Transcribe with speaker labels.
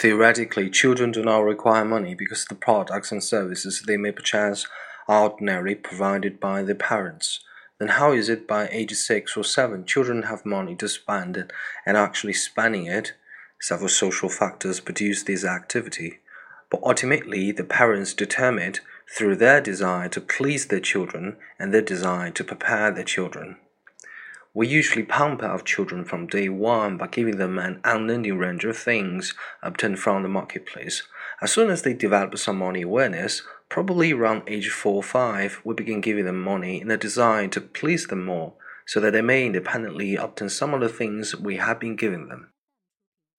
Speaker 1: Theoretically, children do not require money because the products and services they may purchase are ordinarily provided by their parents. Then how is it by age six or seven children have money to spend it and are actually spending it? Several social factors produce this activity, but ultimately the parents determine it through their desire to please their children and their desire to prepare their children. We usually pamper our children from day one by giving them an unending range of things obtained from the marketplace. As soon as they develop some money awareness, probably around age 4 or 5, we begin giving them money in a desire to please them more, so that they may independently obtain some of the things we have been giving them.